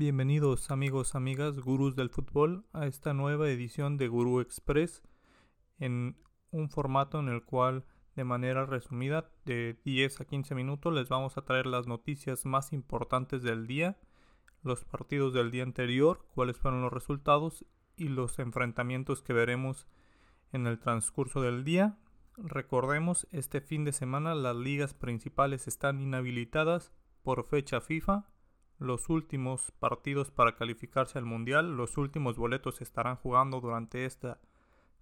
Bienvenidos amigos, amigas, gurús del fútbol a esta nueva edición de Gurú Express en un formato en el cual de manera resumida de 10 a 15 minutos les vamos a traer las noticias más importantes del día, los partidos del día anterior, cuáles fueron los resultados y los enfrentamientos que veremos en el transcurso del día. Recordemos, este fin de semana las ligas principales están inhabilitadas por fecha FIFA los últimos partidos para calificarse al Mundial. Los últimos boletos se estarán jugando durante esta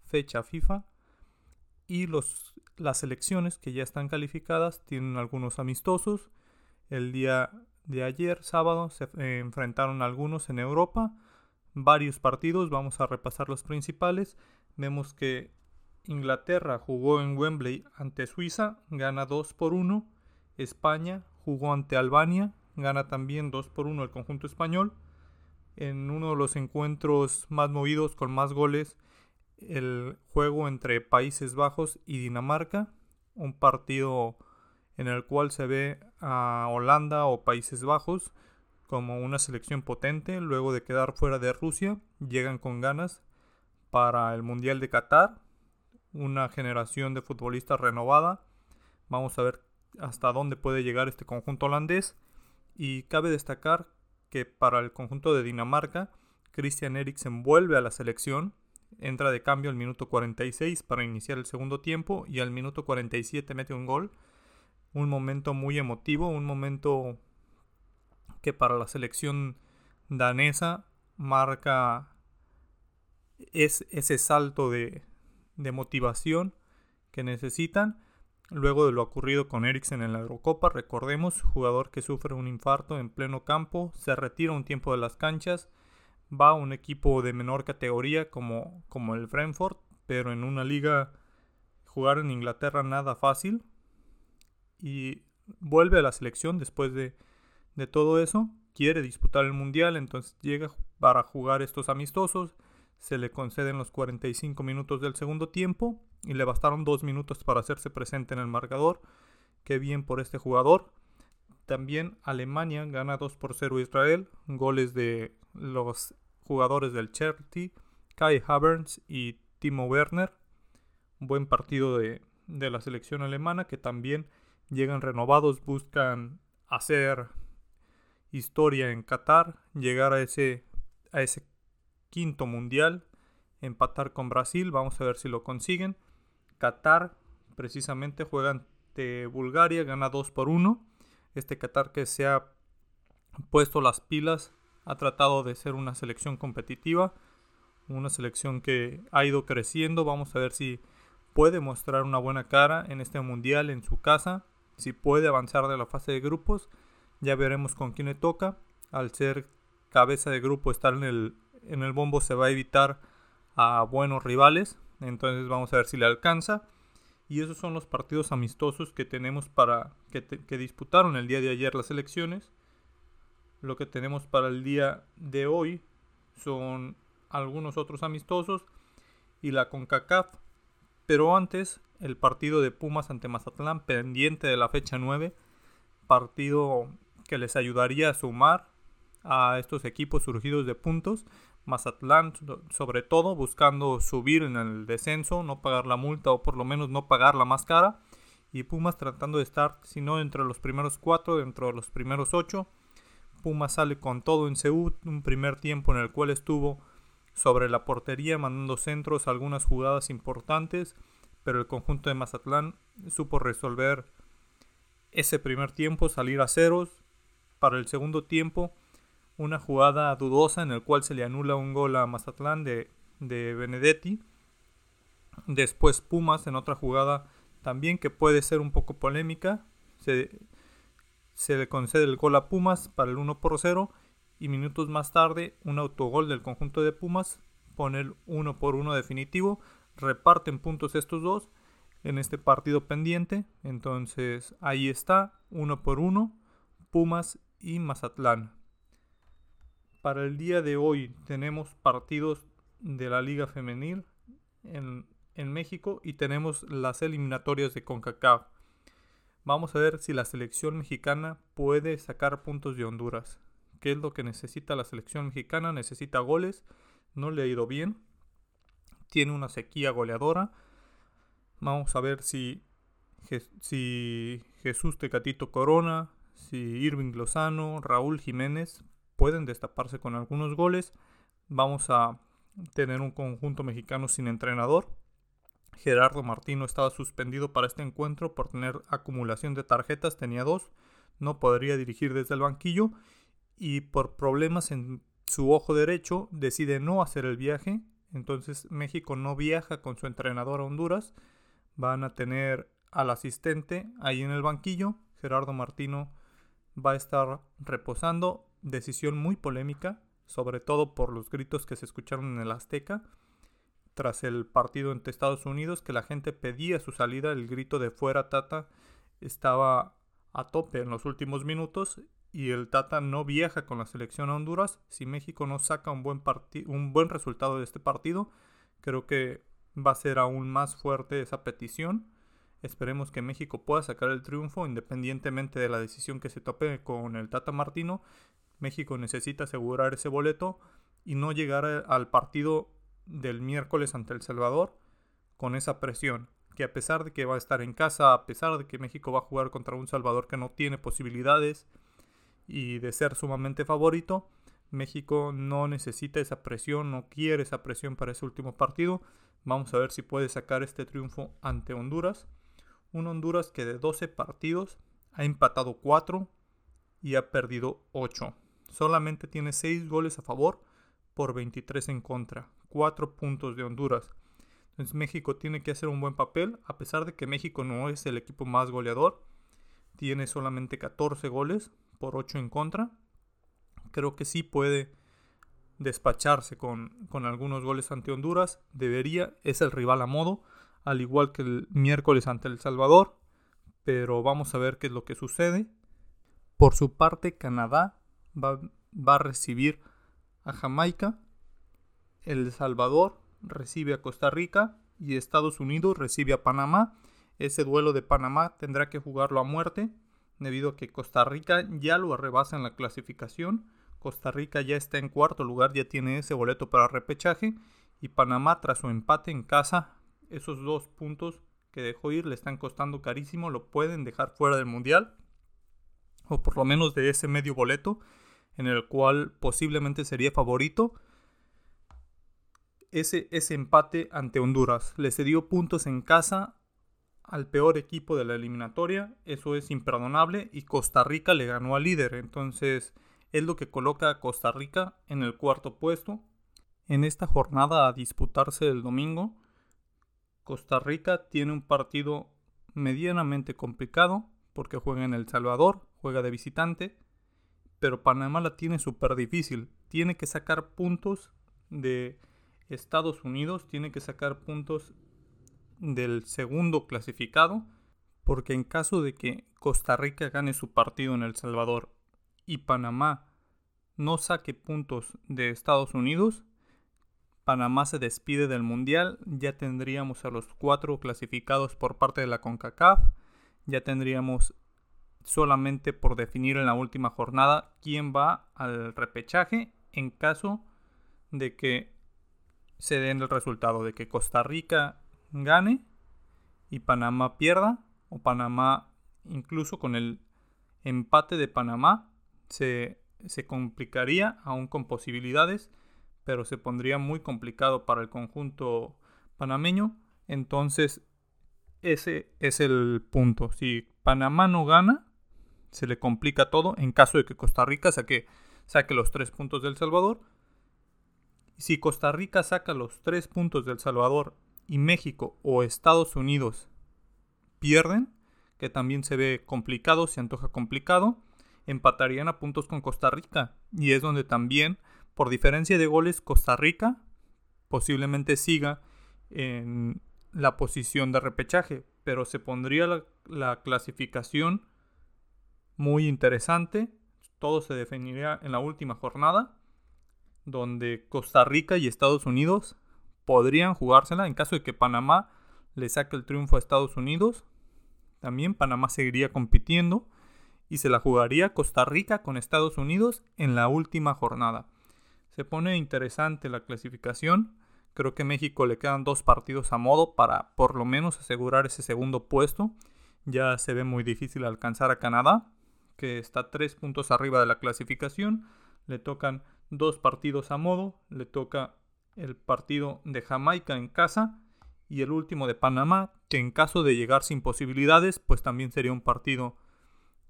fecha FIFA. Y los, las selecciones que ya están calificadas tienen algunos amistosos. El día de ayer, sábado, se enfrentaron algunos en Europa. Varios partidos, vamos a repasar los principales. Vemos que Inglaterra jugó en Wembley ante Suiza, gana 2 por 1. España jugó ante Albania, gana también 2 por 1 el conjunto español. En uno de los encuentros más movidos con más goles, el juego entre Países Bajos y Dinamarca, un partido en el cual se ve a Holanda o Países Bajos como una selección potente luego de quedar fuera de Rusia, llegan con ganas para el Mundial de Qatar, una generación de futbolistas renovada. Vamos a ver hasta dónde puede llegar este conjunto holandés y cabe destacar que para el conjunto de Dinamarca, Christian Eriksen vuelve a la selección, entra de cambio al minuto 46 para iniciar el segundo tiempo y al minuto 47 mete un gol. Un momento muy emotivo, un momento que para la selección danesa marca es ese salto de, de motivación que necesitan Luego de lo ocurrido con Eriksen en la Eurocopa, recordemos, jugador que sufre un infarto en pleno campo, se retira un tiempo de las canchas, va a un equipo de menor categoría como, como el Brentford, pero en una liga jugar en Inglaterra nada fácil y vuelve a la selección después de, de todo eso, quiere disputar el Mundial, entonces llega para jugar estos amistosos, se le conceden los 45 minutos del segundo tiempo y le bastaron dos minutos para hacerse presente en el marcador. Qué bien por este jugador. También Alemania gana 2 por 0 a Israel. Goles de los jugadores del Chelsea, Kai Havertz y Timo Werner. Buen partido de, de la selección alemana que también llegan renovados, buscan hacer historia en Qatar, llegar a ese, a ese quinto mundial, empatar con Brasil, vamos a ver si lo consiguen. Qatar precisamente juega ante Bulgaria, gana 2 por 1. Este Qatar que se ha puesto las pilas, ha tratado de ser una selección competitiva, una selección que ha ido creciendo, vamos a ver si puede mostrar una buena cara en este mundial en su casa, si puede avanzar de la fase de grupos, ya veremos con quién le toca, al ser cabeza de grupo estar en el en el bombo se va a evitar a buenos rivales. Entonces vamos a ver si le alcanza. Y esos son los partidos amistosos que tenemos para que, disputaron el día de ayer las elecciones. Lo que tenemos para el día de hoy son algunos otros amistosos y la CONCACAF. Pero antes, el partido de Pumas ante Mazatlán, pendiente de la fecha 9. Partido que les ayudaría a sumar a estos equipos surgidos de puntos Mazatlán sobre todo buscando subir en el descenso, no pagar la multa o por lo menos no pagar la más cara. Y Pumas tratando de estar, si no entre los primeros cuatro, dentro de los primeros ocho. Pumas sale con todo en Seúl, un primer tiempo en el cual estuvo sobre la portería, mandando centros, algunas jugadas importantes, pero el conjunto de Mazatlán supo resolver ese primer tiempo, salir a ceros. Para el segundo tiempo, una jugada dudosa en el cual se le anula un gol a Mazatlán de, de Benedetti. Después Pumas en otra jugada también que puede ser un poco polémica. Se, se le concede el gol a Pumas para el 1 por 0 y minutos más tarde un autogol del conjunto de Pumas pone el 1 por 1 definitivo. Reparten puntos estos dos en este partido pendiente. Entonces ahí está, 1 por 1, Pumas y Mazatlán. Para el día de hoy tenemos partidos de la Liga Femenil en, México y tenemos las eliminatorias de CONCACAF. Vamos a ver si la selección mexicana puede sacar puntos de Honduras. ¿Qué es lo que necesita la selección mexicana? Necesita goles. No le ha ido bien. Tiene una sequía goleadora. Vamos a ver si, si Jesús Tecatito Corona, si Irving Lozano, Raúl Jiménez pueden destaparse con algunos goles. Vamos a tener un conjunto mexicano sin entrenador. Gerardo Martino estaba suspendido para este encuentro por tener acumulación de tarjetas, tenía dos, no podría dirigir desde el banquillo y por problemas en su ojo derecho decide no hacer el viaje. Entonces México no viaja con su entrenador a Honduras. Van a tener al asistente ahí en el banquillo. Gerardo Martino va a estar reposando. Decisión muy polémica, sobre todo por los gritos que se escucharon en el Azteca tras el partido entre Estados Unidos, que la gente pedía su salida. El grito de fuera Tata estaba a tope en los últimos minutos y el Tata no viaja con la selección a Honduras. Si México no saca un buen, un buen resultado de este partido, creo que va a ser aún más fuerte esa petición. Esperemos que México pueda sacar el triunfo independientemente de la decisión que se tope con el Tata Martino. México necesita asegurar ese boleto y no llegar al partido del miércoles ante El Salvador con esa presión que a pesar de que va a estar en casa, a pesar de que México va a jugar contra un Salvador que no tiene posibilidades, y de ser sumamente favorito, México no necesita esa presión, no quiere esa presión para ese último partido. Vamos a ver si puede sacar este triunfo ante Honduras. Un Honduras que de 12 partidos ha empatado 4 y ha perdido 8. Solamente tiene 6 goles a favor por 23 en contra. 4 puntos de Honduras. Entonces México tiene que hacer un buen papel, a pesar de que México no es el equipo más goleador. Tiene solamente 14 goles, por 8 en contra. Creo que sí puede despacharse con, algunos goles ante Honduras. Debería, es el rival a modo, al igual que el miércoles ante El Salvador. Pero vamos a ver qué es lo que sucede. Por su parte, Canadá va, a recibir a Jamaica. El Salvador recibe a Costa Rica y Estados Unidos recibe a Panamá. Ese duelo de Panamá tendrá que jugarlo a muerte debido a que Costa Rica ya lo rebasa en la clasificación. Costa Rica ya está en cuarto lugar, ya tiene ese boleto para repechaje. Y Panamá, tras su empate en casa, esos dos puntos que dejó ir le están costando carísimo, lo pueden dejar fuera del Mundial. O por lo menos de ese medio boleto, en el cual posiblemente sería favorito. Ese, ese empate ante Honduras le cedió puntos en casa al peor equipo de la eliminatoria, eso es imperdonable y Costa Rica le ganó al líder, entonces es lo que coloca a Costa Rica en el cuarto puesto. En esta jornada a disputarse el domingo, Costa Rica tiene un partido medianamente complicado porque juega en El Salvador, juega de visitante, pero Panamá la tiene súper difícil, tiene que sacar puntos de Estados Unidos, tiene que sacar puntos del segundo clasificado, porque en caso de que Costa Rica gane su partido en El Salvador y Panamá no saque puntos de Estados Unidos, Panamá se despide del Mundial, ya tendríamos a los cuatro clasificados por parte de la CONCACAF, ya tendríamos solamente por definir en la última jornada quién va al repechaje en caso de que se den el resultado de que Costa Rica gane y Panamá pierda, o Panamá incluso con el empate de Panamá se, se complicaría aún con posibilidades, pero se pondría muy complicado para el conjunto panameño. Entonces, ese es el punto. Si Panamá no gana, se le complica todo en caso de que Costa Rica saque, saque los tres puntos del Salvador. Si Costa Rica saca los tres puntos del Salvador y México o Estados Unidos pierden, que también se ve complicado, se antoja complicado, empatarían a puntos con Costa Rica. Y es donde también, por diferencia de goles, Costa Rica posiblemente siga en la posición de repechaje. Pero se pondría la, la clasificación muy interesante. Todo se definiría en la última jornada, donde Costa Rica y Estados Unidos podrían jugársela en caso de que Panamá le saque el triunfo a Estados Unidos. También Panamá seguiría compitiendo y se la jugaría Costa Rica con Estados Unidos en la última jornada. Se pone interesante la clasificación. Creo que México le quedan dos partidos a modo para por lo menos asegurar ese segundo puesto. Ya se ve muy difícil alcanzar a Canadá, que está tres puntos arriba de la clasificación. Le tocan dos partidos a modo. Le toca el partido de Jamaica en casa y el último de Panamá, que en caso de llegar sin posibilidades, pues también sería un partido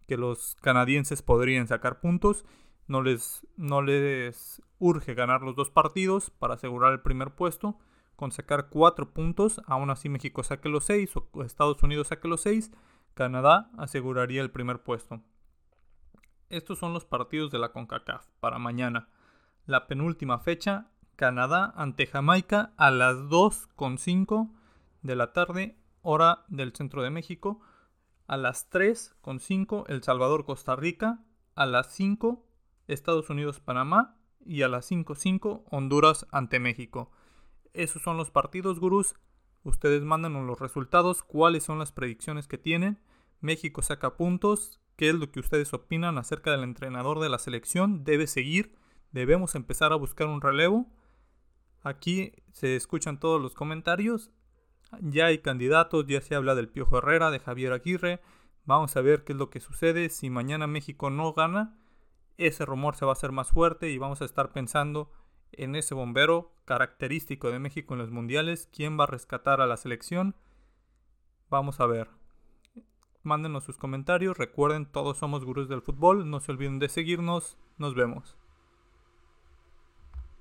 que los canadienses podrían sacar puntos. No les, no les urge ganar los dos partidos para asegurar el primer puesto. Con sacar cuatro puntos, aún así México saque los seis o Estados Unidos saque los seis, Canadá aseguraría el primer puesto. Estos son los partidos de la CONCACAF para mañana. La penúltima fecha, Canadá ante Jamaica a las 2.5 de la tarde, hora del centro de México a las 3 con 5 El Salvador Costa Rica, a las 5 Estados Unidos Panamá y a las 5.5 Honduras ante México. Esos son los partidos, gurús. Ustedes mándanos los resultados, cuáles son las predicciones que tienen. México saca puntos, qué es lo que ustedes opinan acerca del entrenador de la selección. Debe seguir, debemos empezar a buscar un relevo. Aquí se escuchan todos los comentarios ya hay candidatos, ya se habla del Piojo Herrera, de Javier Aguirre. Vamos a ver qué es lo que sucede. Si mañana México no gana, ese rumor se va a hacer más fuerte y vamos a estar pensando en ese bombero característico de México en los mundiales. ¿Quién va a rescatar a la selección? Vamos a ver. Mándenos sus comentarios. Recuerden, todos somos gurús del fútbol. No se olviden de seguirnos. Nos vemos.